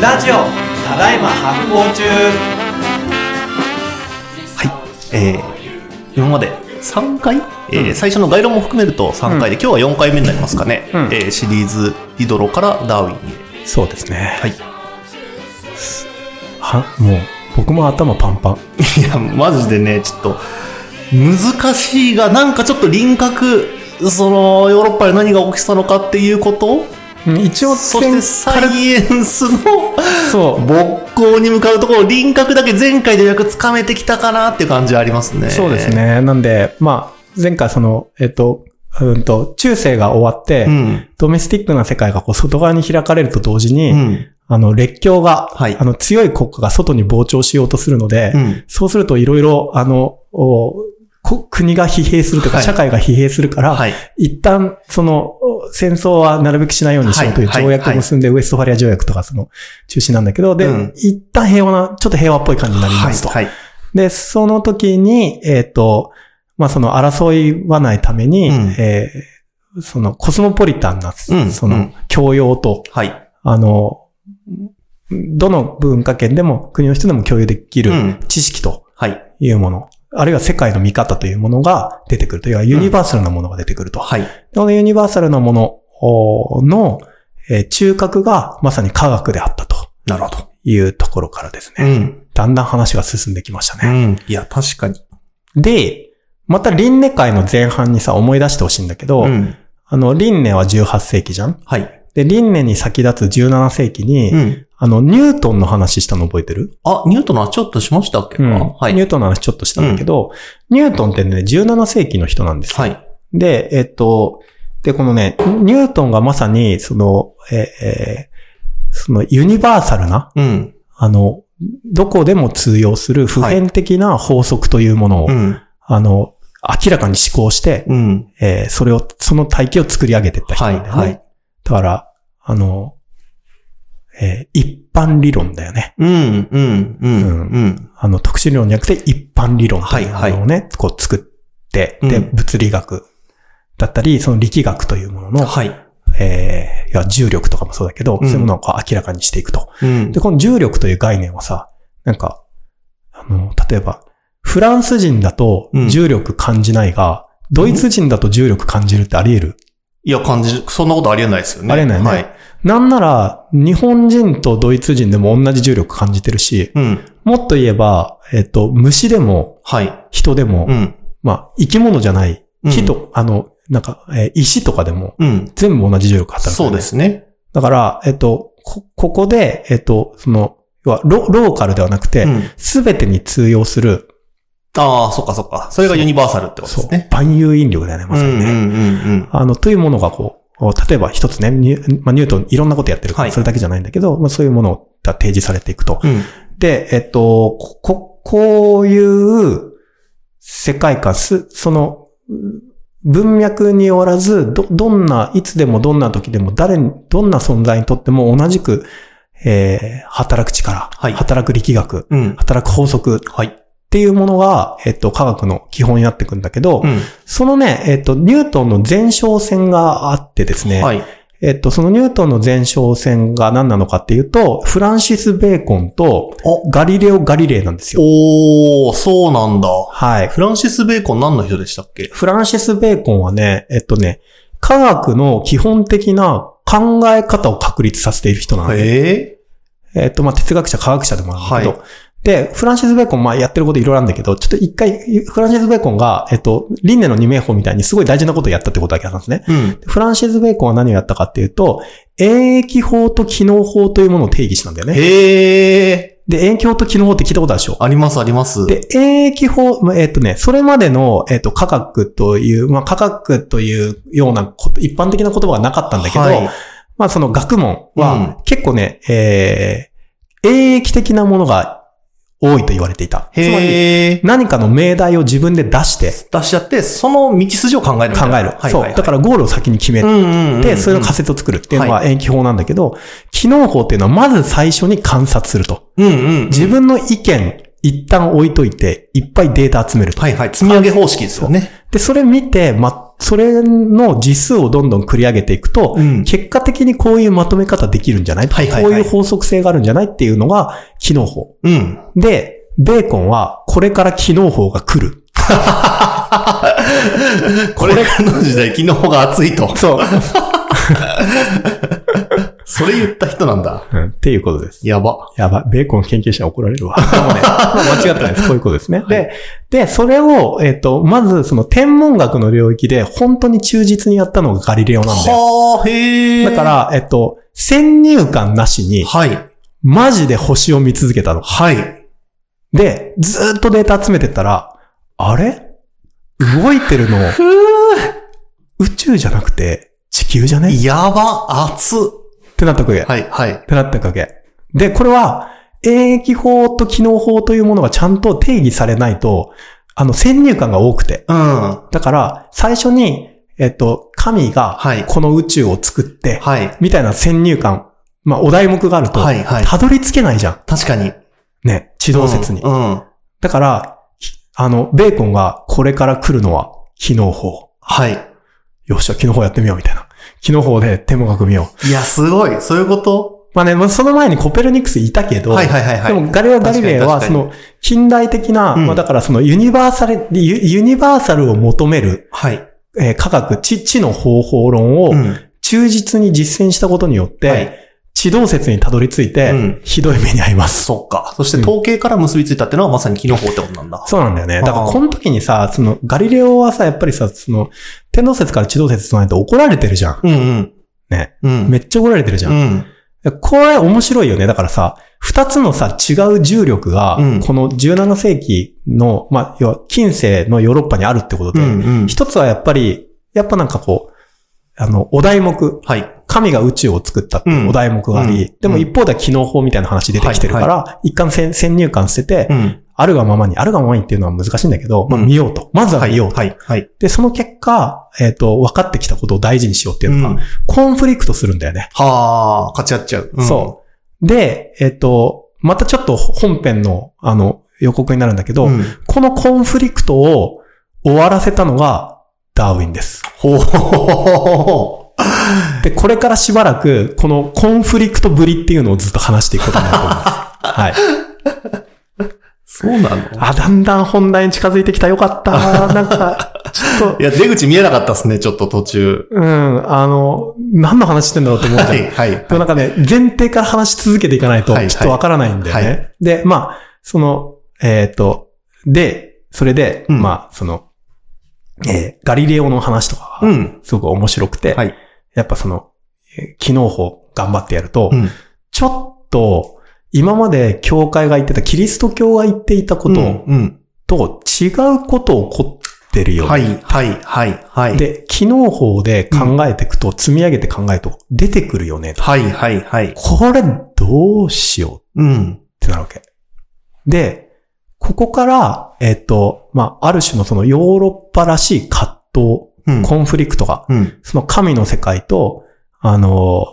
ラジオただいま発行中はい。えー、今まで3回、えー最初の概論も含めると3回で、今日は4回目になりますかね。うんえーシリーズ、ディドロからダーウィンへ。そうですね。はい。は、もう、僕も頭パンパン。いや、マジでね、ちょっと、難しいが、なんかちょっと輪郭、その、ヨーロッパで何が起きてたのかっていうことうん一応、そしてサイエンスのそう。勃興に向かうところ、輪郭だけ前回でようやくつかめてきたかなっていう感じはありますね。そうです。ね。なんで、まあ、前回その、えっと、うんと、中世が終わって、うん。ドメスティックな世界がこう外側に開かれると同時に、うん。あの、列強が、はいあの、強い国家が外に膨張しようとするので、うん。そうするといろいろ、あの、国が疲弊するとか、はい。社会が疲弊するから、はい。一旦、その、お戦争はなるべくしないようにしようというはい。条約を結んで、ウエストファリア条約とかその、中止なんだけど、で、うん。一旦平和な、ちょっと平和っぽい感じになりますと。はい。で、その時に、えっ、と、まあ、その争いはないために、うん。えーそのコスモポリタンな、うん。そうのん、教養と、はい。あの、どの文化圏でも国の人でも共有できるうん。知識とはい。いうもの、あるいは世界の見方というものが出てくるという、ユニバーサルなものが出てくると。はい。このユニバーサルなものおの、えー中核がまさに科学であったとなるほど。いうところからですね、うん。だんだん話が進んできましたうね。ん。いや、確かに。で、また輪廻会の前半にさ、思い出してほしいんだけど、うん。あの、輪廻は18世紀じゃんはい。で、輪廻に先立つ17世紀に、うん。あの、ニュートンの話したの覚えてる？あ、ニュートンはちょっとしましたっけ？か、うんはい。ニュートンの話ちょっとしたんだけど、ニュートンってね、17世紀の人なんですよ。はい。で、えっと、で、このね、ニュートンがまさに、その、えーえーそのユニバーサルな、うん。あの、どこでも通用する普遍的な法則というものを、うん。あの、明らかに思考して、うん。えーそれを、その体系を作り上げていった人なんだよね。はいはいだから、あの、えー一般理論だよね。うん。うん。うん。うん。あの、特殊理論じゃなくて一般理論というものをね、こう作って、で、うん物理学だったり、その力学というものの、はい。えーいや重力とかもそうだけど、うんそういうものをこう明らかにしていくと。うんで、。この重力という概念はさ、なんか、あの、例えば、フランス人だとうん重力感じないが、ドイツ人だと重力感じるってあり得る。いや、感じ、そんなことありえないですよね。ありえないねはい。なんなら、日本人とドイツ人でも同じ重力感じてるし、うん。もっと言えば、えっと、虫でもはい。人でも、うん。まあ、生き物じゃない、うん木と、あの、なんか、えー石とかでも、うん。全部同じ重力働く、そうで。すね。だから、えっと、こ、ここで、えっと、その、要はロ、ローカルではなくてう、ん。すべてに通用する、ああ、そっかそっか。それがユニバーサルってことですね。、万有引力だよね、まさにね。うんうんうんあの、というものがこう、例えば一つね、ニュ,、まあ、ニュートンいろんなことやってるから、はいそれだけじゃないんだけど、まあ、そういうものが提示されていくと。うん。うん。で、えっと、こ、ここういう世界観、す、その、う文脈によらず、ど、どんな、いつでもどんな時でも、誰に、どんな存在にとっても同じく、えー、働く力、はい働く力学、うん。働く法則はい。っていうものが、えっと、科学の基本になってくんだけど、うん。そのね、えっと、ニュートンの前哨戦があってですね、はい。えっと、そのニュートンの前哨戦が何なのかっていうと、フランシス・ベーコンとガリレオ・ガリレイなんですよ。おー、そうなんだ。はい。フランシス・ベーコン何の人でしたっけ？フランシス・ベーコンはね、えっとね、科学の基本的な考え方を確立させている人なんで、ええっと、まあ、哲学者、科学者でもあるんだけど、はで、フランシス・ベーコン、まあ、やってることいろいろあるんだけど、ちょっと一回、フランシス・ベーコンが、えっと、輪廻の二名法みたいにすごい大事なことをやったってことだけなんですね。えうん。フランシス・ベーコンは何をやったかっていうと、演疫法と機能法というものを定義したんだよね。へえ。で、演疫法と機能法って聞いたことあるでしょ？ありますあります。で、演疫法、まあえっ、とね、それまでの、えっ、と、科学という、まあ、科学というようなこと、一般的な言葉がなかったんだけど、はいまあ、その学問うんは、結構ね、えー、演疫的なものが多いと言われていた。つまり。何かの命題を自分で出して出しちゃって、その道筋を考える考える。そう。だからゴールを先に決めて、それの仮説を作るっていうのは延期法なんだけど、機能法っていうのはまず最初に観察すると。自分の意見、一旦置いといて、いっぱいデータ集めると。はいはい。積み上げ方式ですよね。で、それ見て、ま、それの実数をどんどん繰り上げていくと、うん結果的にこういうまとめ方できるんじゃないはいはいはいこういう法則性があるんじゃないっていうのが機能法。うん。で、ベーコンはこれから機能法が来る。これからの時代、昨日が熱いと。そう。それ言った人なんだ。うんっていうことです。やば。やば、ベーコン研究者怒られるわ。でもね、まあ間違ってないです。こういうことですね。で、で、それを、えっ、と、まずその天文学の領域で本当に忠実にやったのがガリレオなんだよ。はあ、へえ。だか、ら、えっと、先入観なしに、はい。マジで星を見続けたの。はい。で、ずーっとデータ集めてったら、あれ？動いてるの、宇宙じゃなくて、地球じゃね？っやば、熱っ。てなったわけ。はい、はい。ってなったわけ。で、これは、演疫法と機能法というものがちゃんと定義されないと、あの、先入観が多くて。うん。だから、最初に、えっと、神がはい、この宇宙を作って、はい。みたいな先入観、まあ、お題目があると、はいはいたどり着けないじゃん。確かに。ね、地動説に。うん。うんだから、ひあの、ベーコンがこれから来るのは、機能法。はい。よっしゃ、機能法やってみよう、みたいな。機能法で天文学見よう。いや、すごい。そういうこと？まあね、まあその前にコペルニクスいたけど、はいはいはいはい。でもガリレオ・ガリレイは、その、近代的な、うんまあだからそのユニバーサル、ユユニバーサルを求める、はい。えー科学、知、知の方法論をうん。忠実に実践したことによって、はい地動説にたどり着いて、うんひどい目に遭います。そっか。そして統計から結びついたってのはまさに機能法ってことなんだ。そうなんだよね。だからこの時にさ、その、ガリレオはさ、やっぱりさ、その、天動説から地動説とないと怒られてるじゃん。うんうん。ね。うん。めっちゃ怒られてるじゃ。うんん。これ面白いよね。だからさ、二つのさ、違う重力がうん、この17世紀の、まあ、要は近世のヨーロッパにあるってことで、うんうん。一つはやっぱり、やっぱなんかこう、あの、お題目、はい。神が宇宙を作ったっていうお題目があり、うんでも一方では機能法みたいな話出てきてるから、一貫先先入観捨てて、うん。あるがままに、あるがままにっていうのは難しいんだけど、まあうん見ようと。まずははい。見ようと。はい。はい。で、その結果、えっ、と、分かってきたことを大事にしようっていうのが、うんコンフリクトするんだよね。はあ、勝ち合っちゃう。そう。で、えっ、と、またちょっと本編の、あの、予告になるんだけど、うん。このコンフリクトを終わらせたのがダーウィンです。ほう。で、これからしばらく、このコンフリクトぶりっていうのをずっと話していくことになると思います。はい。そうなの？あ、だんだん本題に近づいてきた。よかった。なんか、ちょっと い、や、出口見えなかったですね、ちょっと途中。うん、あの、何の話してんだろうと思って。はい、はい。でもなんかね、前提から話し続けていかないと、はいはいちょっとわからないんだよね。はいで、まあ、その、えっ、と、で、それで、うんまあ、その、えーガリレオの話とかが、うん。すごく面白くて、はい。やっぱその、えー機能法頑張ってやると、うん。ちょっと、今まで教会が言ってた、キリスト教が言っていたことうん。と違うこと起こってるよね。はい、はい、はい、はい。で、機能法で考えていくと、積み上げて考えると出てくるよね。はい、はい、はい。これどうしよううん。ってなるわけ。で、ここから、えっ、と、まあ、ある種のそのヨーロッパらしい葛藤、うん。コンフリクトが、うん。その神の世界と、あの、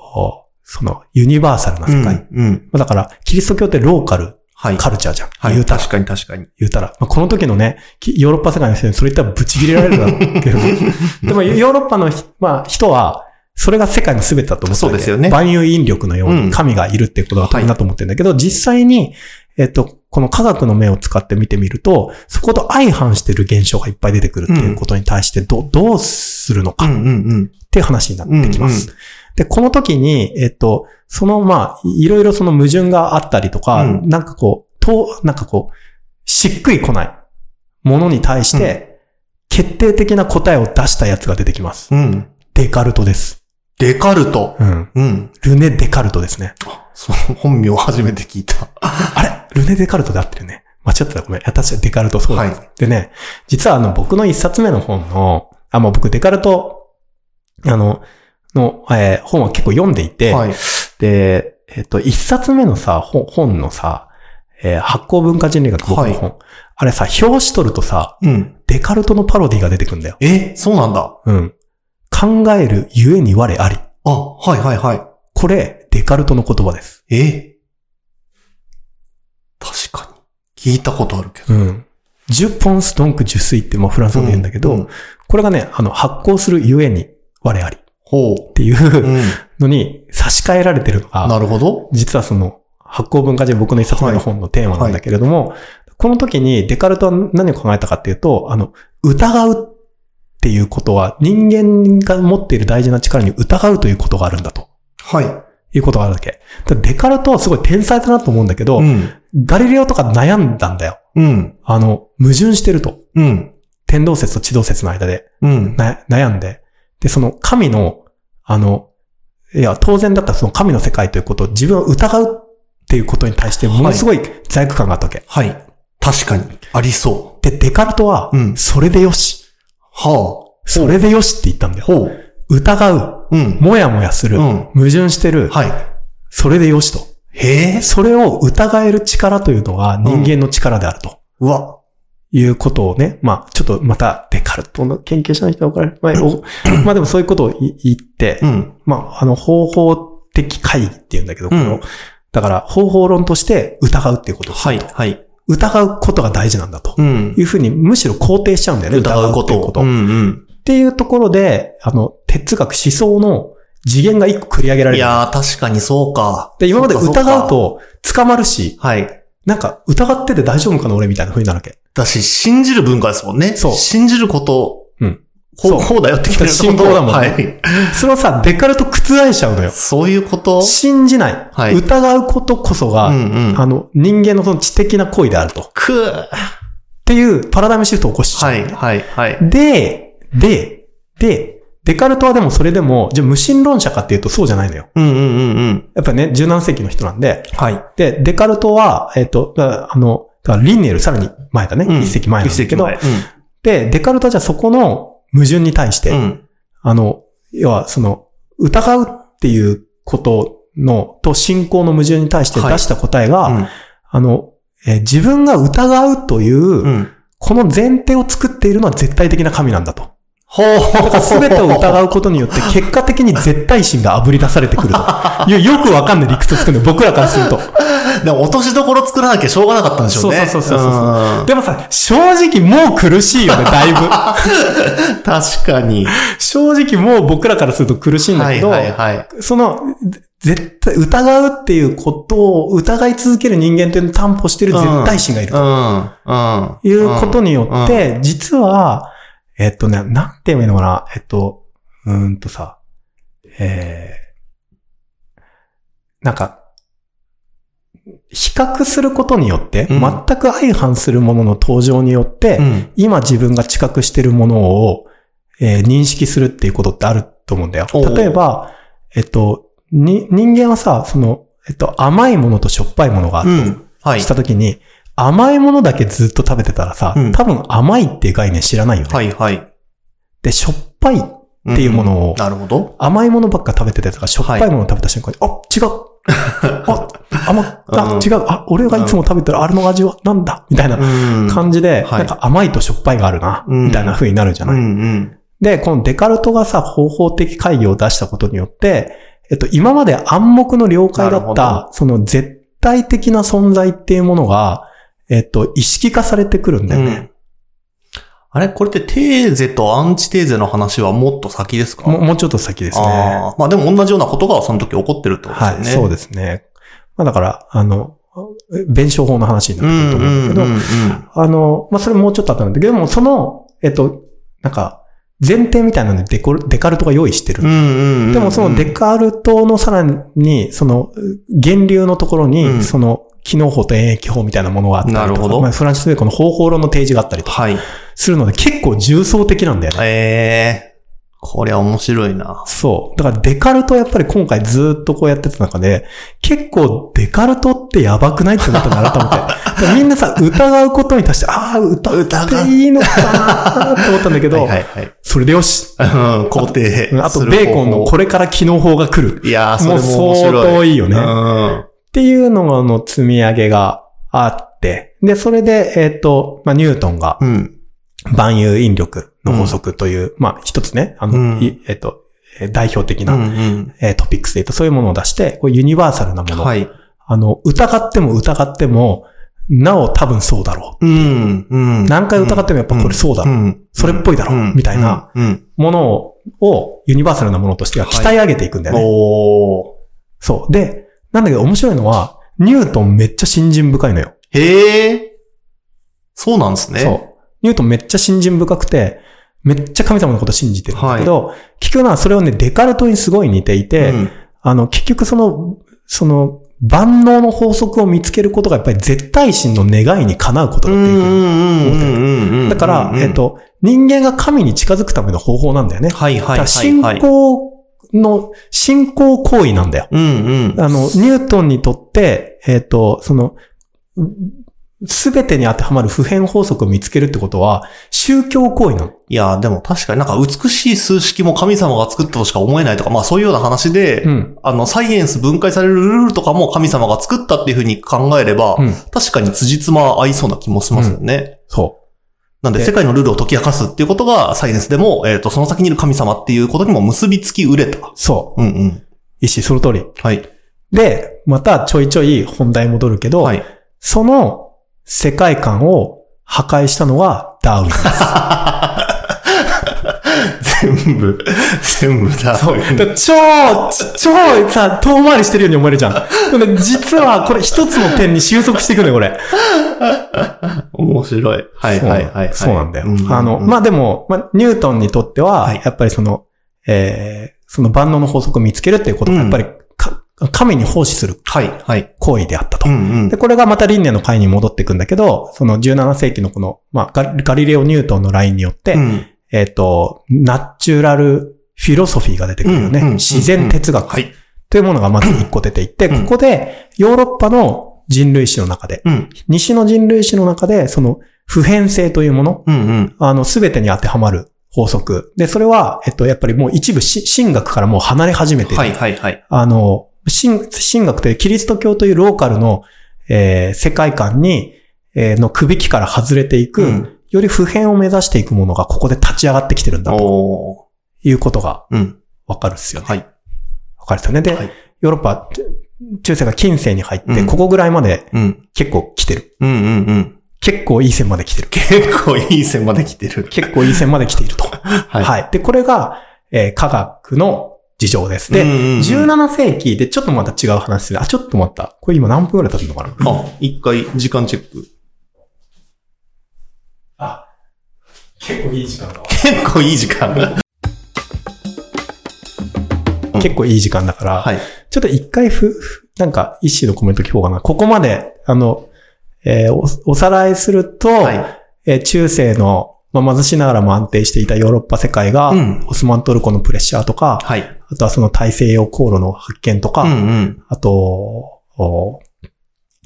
そのユニバーサルな世界。うん。うん。だから、キリスト教ってローカル、はい。カルチャーじゃん。はい。言うたら、確かに確かに。言うたら。まあ、この時のね、きヨーロッパ世界の人にそれ言ったらブチ切れられるだろうけど。でも、ヨーロッパのひ、まあ、人は、それが世界の全てだと思ってそうですよね万有引力のよううんに神がいるってことが当然だと思ってるんだけど、実際に、えっと、この科学の目を使って見てみると、そこと相反してる現象がいっぱい出てくるっていうことに対してど、どうするのかっていう話になってきます。で、この時に、えっと、その、まあ、いろいろその矛盾があったりとか、うんなんかこう、と、なんかこう、しっくりこないものに対して、決定的な答えを出したやつが出てきます。うん。うん。デカルトです。デカルト。うん。うん。ルネ・デカルトですね。そう、本名初めて聞いた。あれ？ルネ・デカルトで合ってるね。間違ってたごめん。確かにデカルトそうだ。はいでね、実はあの、僕の一冊目の本の、あ、もう僕デカルト、あの、の、えー本は結構読んでいて、はい。で、えっと、一冊目のさ、本本のさ、えー発行文化人類学僕の本。あれさ、表紙取るとさ、うん。デカルトのパロディが出てくんだよ。え、そうなんだ。うん。考えるゆえに我あり。あ、はいはいはい。これ、デカルトの言葉です。え？確かに。聞いたことあるけど。うん。ジュポンスドンクジュスイってもうフランス語で言うんだけど、うんうんこれがね、あの、発酵するゆえに我ありっほていう。のに差し替えられてるのが、なるほど。実はその発酵文化人僕の一冊目の本のテーマなんだけれども、この時にデカルトは何を考えたかっていうと、あの、疑うっていうことは人間が持っている大事な力に疑うということがあるんだと。はい。いうことがあるわけ。デカルトはすごい天才だなと思うんだけど、うん。ガリレオとか悩んだんだよ。うん。あの、矛盾してると。うん。天動説と地動説の間でうん。な悩んで。で、その神の、あの、いや、当然だったらその神の世界ということを自分を疑うっていうことに対してものすごい罪悪感があったわけ。はい。確かに。ありそで、デカルトはう、んそれでよし。う。はそれでよしって言ったんだあ。よ。ほう。疑う。うん。もやもやする。うん矛盾してる。はい。それでよしと。へえ。それを疑える力というのが人間の力であると。うわ。いうことをね、まあ、ちょっとまたデカルトの研究者の人は分かる。まあ、おまあでもそういうことをい言って、うん。まあ、あの、方法的会議って言うんだけど、このうんだから方法論として疑うっていうことはい。はい。疑うことが大事なんだとうんい。うふうにむしろ肯定しちゃうんだよね。疑うことを。っ。ていうところで、あの、哲学思想の次元が一個繰り上げられる。いやー、確かにそうか。で、今まで疑う。と捕まるしはい。なんか疑ってて大丈夫かな俺みたいな風になるわけ。だし、信じる文化ですもんね。そう信じること。うん。こう、こうだよって言ってる信仰だもんねはい。それをさ、デカルト覆しちゃうのよ。そういうこと？信じない。はい疑うことこそが、うんうん。あの、人間のその知的な行為であると。っくーていうパラダイムシフトを起こしちゃう。はい、はい、はい。で、で、で、デカルトはでもそれでも、じゃあ無神論者かっていうとそうじゃないのよ。うんうんうんうん。やっぱね、17世紀の人なんで、はい。で、デカルトは、えっ、と、だあの、だからリンネルさらに前だね。うん一世紀前なんだけど、一世紀で、デカルトはじゃあそこの矛盾に対して、前。うん。うん。あの、要はその、疑うっていうことの、と信仰の矛盾に対して出した答えが、うんあの、えー自分が疑うという、この前提を作っているのは絶対的な神なんだと。ほうだから全てを疑うことによって結果的に絶対心が炙り出されてくると。いうよくわかんない理屈を作るの僕らからすると。で落としどころ作らなきゃしょうがなかったんでしょうね。そうそうそうそうそうでもさ、正直もう苦しいよね、だいぶ。確かに。正直もう僕らからすると苦しいんだけど、はいはいはい。その、絶対、疑うっていうことを疑い続ける人間というのを担保してる絶対心がいるうん。うん。いうことによって、実は、えっとね、なんて言えばいいのかな、えっと、うーんとさ、えー、なんか、比較することによって、うん全く相反するものの登場によって、うん。今自分が知覚してるものを、えー認識するっていうことってあると思うんだよ例えば、えっと、に、人間はさ、その、えっと、甘いものとしょっぱいものがあるうん。はいとし。たときに、甘いものだけずっと食べてたらさ、うん。多分甘いっていう概念知らないよね。はいはい。で、しょっぱい、っていうものをなるほど。甘いものばっか食べてたやつがしょっぱいものを食べた瞬間に、あ、違う。あ、甘、あ、うん。違う。あ、俺がいつも食べてるあれの味はなんだ？みたいなうん。感じで、はい。なんか甘いとしょっぱいがあるな、うん。みたいな風になるじゃうない、んうん。で、このデカルトがさ、方法的会議を出したことによって、えっと、今まで暗黙の了解だなるほった、その絶対的な存在っていうものが、えっと、意識化されてくるんだよね。あれ？これってテーゼとアンチテーゼの話はもっと先ですか？もうもうちょっと先ですね。まあでも同じようなことがその時起こってるってことですはい。そうですね。まあだから、あの、弁証法の話になってくると思うんだけど、うんうんうんあの、まあそれもうちょっとあったんだけど、でもその、えっと、なんか、前提みたいなのでデデカルトが用意してるうんうんうんうん。でもそのデカルトのさらに、その、源流のところに、うんその、機能法と演疫法みたいなものがあったりとか、なるほどまあ、フランシス・ベーコンの方法論の提示があったりとかはい。するので、結構重層的なんだよね。ええこれは面白いな。そう。だからデカルトやっぱり今回ずっとこうやってた中で、結構デカルトってやばくないって思ったの改めて。だからみんなさ、疑うことに対して、ああ、疑っていいのかなって思ったんだけど、はいはいはい。それでよし。うん肯定あと、ベーコンのこれから機能法が来る。いやー、それも面もう白い。相当いいよねうん。っていうのが、の積み上げがあって、で、それで、えっ、と、まあ、ニュートンがうん。万有引力の法則という、まあ、一つね、あの、うんいえっ、ー代表的うな、んうん。えートピックスで言うと、そういうものを出して、こうユニバーサルなもの。はい。あの、疑っても疑っても、なお多分そうだろうん。うん。う。何回疑ってもやっぱこれそうだろう。ん。それっぽいだろう。みたいな。うん。ものを、をユニバーサルなものとしては鍛え上げていくんだよね。おー。そう。で、なんだけど面白いのは、ニュートンめっちゃ信心深いのよ。へえ。そうなんですね。そう。ニュートンめっちゃ信心深くて、めっちゃ神様のこと信じてるんだけど、結局な、それをね、デカルトにすごい似ていて、うんあの、結局その、その、万能の法則を見つけることがやっぱり絶対心の願いにかなうことだっていうふうに。うんだから、えっ、、と、人間が神に近づくための方法なんだよね。はいはいはい、はい。仰の、信仰行為なんだよ。うんうん。あの、ニュートンにとって、えっ、と、その、すべてに当てはまる普遍法則を見つけるってことは、宗教行為なの。いや、でも確かになんか美しい数式も神様が作ったとしか思えないとか、まあそういうような話で、うん。あの、サイエンス分解されるルールとかも神様が作ったっていうふうに考えれば、うん。確かに辻褄合いそうな気もしますよね。そなんでで世界のルールを解き明かすっていうことがサイエンスでも、えっ、と、その先にいる神様っていうことにも結びつきうれた。う。そう。うんうん。意思、その通り。はい。で、またちょいちょい本題戻るけど、はい。その世界観を破壊したのがダーウィンです。全部、全部だ。そう。だ超、超さ、遠回りしてるように思えるじゃん。実はこれ一つの点に収束していくのよ、これ。面白い。はいはいはい、はい。そうなんだよ。うあの、まあ、でも、まあ、ニュートンにとっては、はいやっぱりその、えー、その万能の法則を見つけるっていうことが、うんやっぱりか、神に奉仕する。行為であったと。うんうんで、。これがまた輪廻の回に戻っていくんだけど、その17世紀のこの、まあ、ガガリレオ・ニュートンのラインによって、うんえっ、と、ナチュラルフィロソフィーが出てくるよね。うんうん自然哲学はい。というものがまず一個出ていって、うんここでヨーロッパの人類史の中で、うん。西の人類史の中で、その普遍性というもの、うんうん。あの、すべてに当てはまる法則。で、それは、えっと、やっぱりもう一部し神学からもう離れ始めている。はいはいはい。あの、神、神学というキリスト教というローカルの、えー世界観に、えーの首引きから外れていく、うんより普遍を目指していくものがここで立ち上がってきてるんだとおいうことがー。うん。わかるっすよね。はい。わかるっすよね。で、はいヨーロッパ、中世が近世に入って、うんここぐらいまでうん。結構来てる。うんうんうん。結構いい線まで来てる。結構いい線まで来てる。結構いい線まで来ていると。ははい。で、これが、えー科学の事情です。で、うんうんうん17世紀でちょっとまた違う話する。あ、ちょっと待った。これ今何分くらい経つのかな？あ、一回時間チェック。結構いい時間だわ。結構いい時間。結構いい時間だから、はい。ちょっと一回ふ、ふなんか一種のコメント聞こうかな。ここまで、あの、えーお、おさらいすると、はい。えー中世の、まあ、貧しながらも安定していたヨーロッパ世界が、うんオスマントルコのプレッシャーとか、はい。あとはその大西洋航路の発見とか、うんうん。あと、お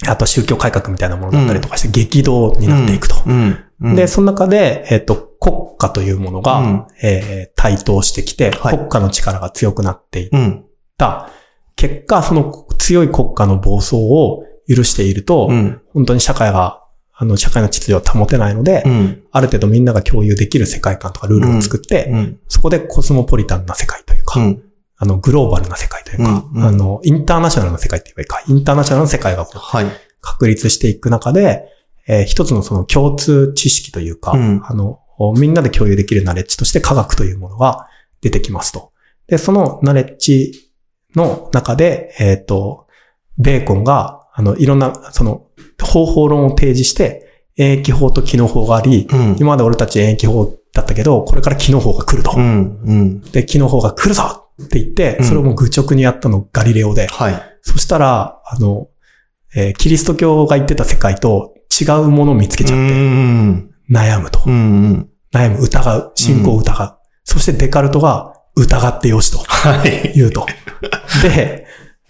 あと宗教改革みたいなものだったりとかして激動になっていくと。うん。うん。で、その中で、えっ、と、国家というものが、うんえー台頭してきて、はい国家の力が強くなっていっうん。た。結果、その強い国家の暴走を許していると、うん。本当に社会が、あの、社会の秩序を保てないので、うん。ある程度みんなが共有できる世界観とかルールを作って、うん。そこでコスモポリタンな世界というか、うん。あの、グローバルな世界というか、うんうんあの、インターナショナルな世界って言えばいいか、インターナショナルな世界がこうはい。確立していく中で、えー一つのその共通知識というか、うんあの、みんなで共有できるナレッジとして科学というものが出てきますと。で、そのナレッジの中で、えっ、と、ベーコンが、あの、いろんな、その、方法論を提示して、演疫法と機能法があり、うん。今まで俺たち演疫法だったけど、これから機能法が来ると。うん。うん。で、機能法が来るぞって言ってう、んそれをもう愚直にやったのガリレオで、はい。そしたら、あの、えーキリスト教が言ってた世界と違うものを見つけちゃって、ん。悩むと。うん。悩む、疑う、信仰を疑う。そしてデカルトが疑ってよしとはい。言うと。で、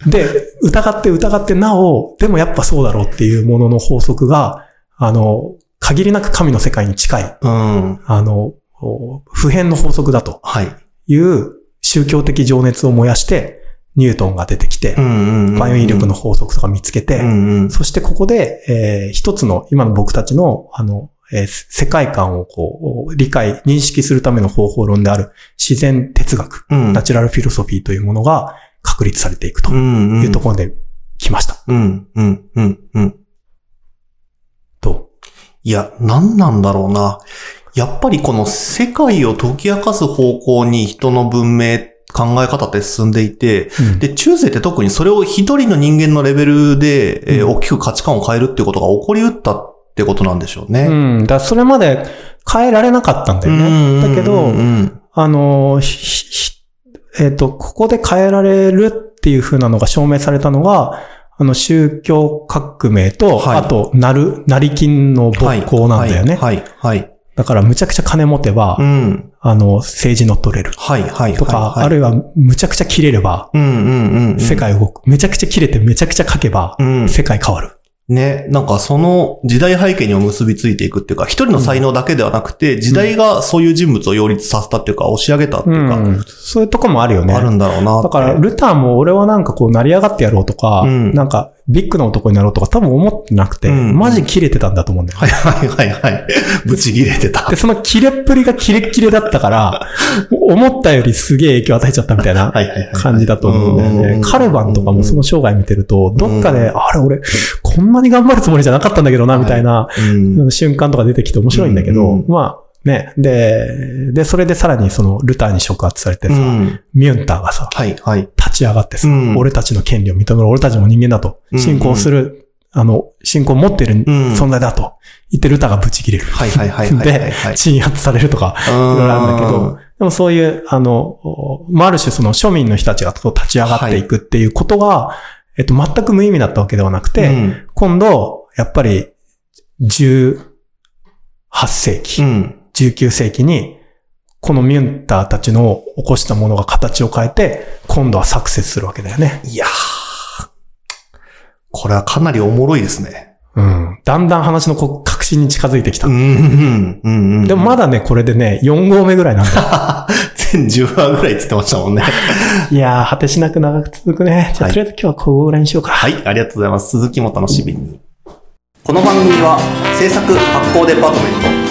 で、疑って疑ってなお、でもやっぱそうだろうっていうものの法則が、あの、限りなく神の世界に近い、うん。あの、お普遍の法則だとはい。いう宗教的情熱を燃やして、ニュートンが出てきてう、ん。バイオ引力の法則とか見つけて、うん。そしてここで、えー一つの今の僕たちの、あの、えー世界観をこう、理解、認識するための方法論である自然哲学、うん。ナチュラルフィロソフィーというものが確立されていくとうん。いうところで来ました。うん。うん。うん。うん。いや、何なんだろうな。やっぱりこの世界を解き明かす方向に人の文明、考え方って進んでいて、うんで、中世って特にそれを一人の人間のレベルで、えー大きく価値観を変えるっていうことが起こりうったってことなんでしょうね。うん。だそれまで変えられなかったんだよね。だけど、うんあの、えっ、と、ここで変えられるっていう風なのが証明されたのが、あの、宗教革命と、はいあと、なる、成金の勃興なんだよね。はい、はい、はい。だから、むちゃくちゃ金持てば、うん。あの、政治乗っ取れる。はい、はい、とか、あるいは、むちゃくちゃ切れれば、うん、うん、うんうん。世界動く。めちゃくちゃ切れて、めちゃくちゃ書けば、うん。世界変わる。ね、なんかその時代背景にも結びついていくっていうか、一人の才能だけではなくて、時代がそういう人物を擁立させたっていうか、押し上げたっていうか、うん。そういうとこもあるよね。あるんだろうな。だから、ルターも俺はなんかこう、成り上がってやろうとか、うんなんか、ビッグな男になろうとか多分思ってなくて、うんマジ切れてたんだと思うんだよね。はいはいはいはい。ぶち切れてた。で、その切れっぷりがキレッキレだったから、思ったよりすげえ影響与えちゃったみたいな。感じだと思うんだよね。うんカルバンとかもその生涯見てると、どっかで、うあれ俺、こんなに頑張るつもりじゃなかったんだけどな、みたいなうん。瞬間とか出てきて面白いんだけど、うんまあ、ね。で、で、それでさらにその、ルターに触発されてさ、うん。ミュンターがさ、はいはい。立ち上がってさ、うん俺たちの権利を認める、俺たちも人間だと、うん信仰する、あの、信仰を持ってるん存在だと言ってルターがブチ切れる。はいはいはいはいはい ではい、鎮圧されるとか、いいろいろあるんだけど、でもそういう、あの、まあ、ある種その庶民の人たちが立ち上がっていくっていうことが、えっと、全く無意味だったわけではなくて、うん。今度、やっぱり、18世紀、うん。19世紀に、このミュンターたちの起こしたものが形を変えて、今度はサクセスするわけだよね。いやー。これはかなりおもろいですね。うん。だんだん話の確信に近づいてきた。うん。うん。うん。でもまだね、これでね、4号目ぐらいなんだ。全10話ぐらいって言ってましたもんね。いやー、果てしなく長く続くね。じゃあ、はいとりあえず今日はここぐらいにしようか。はい、ありがとうございます。続きも楽しみに。この番組は制作発行デパートメント、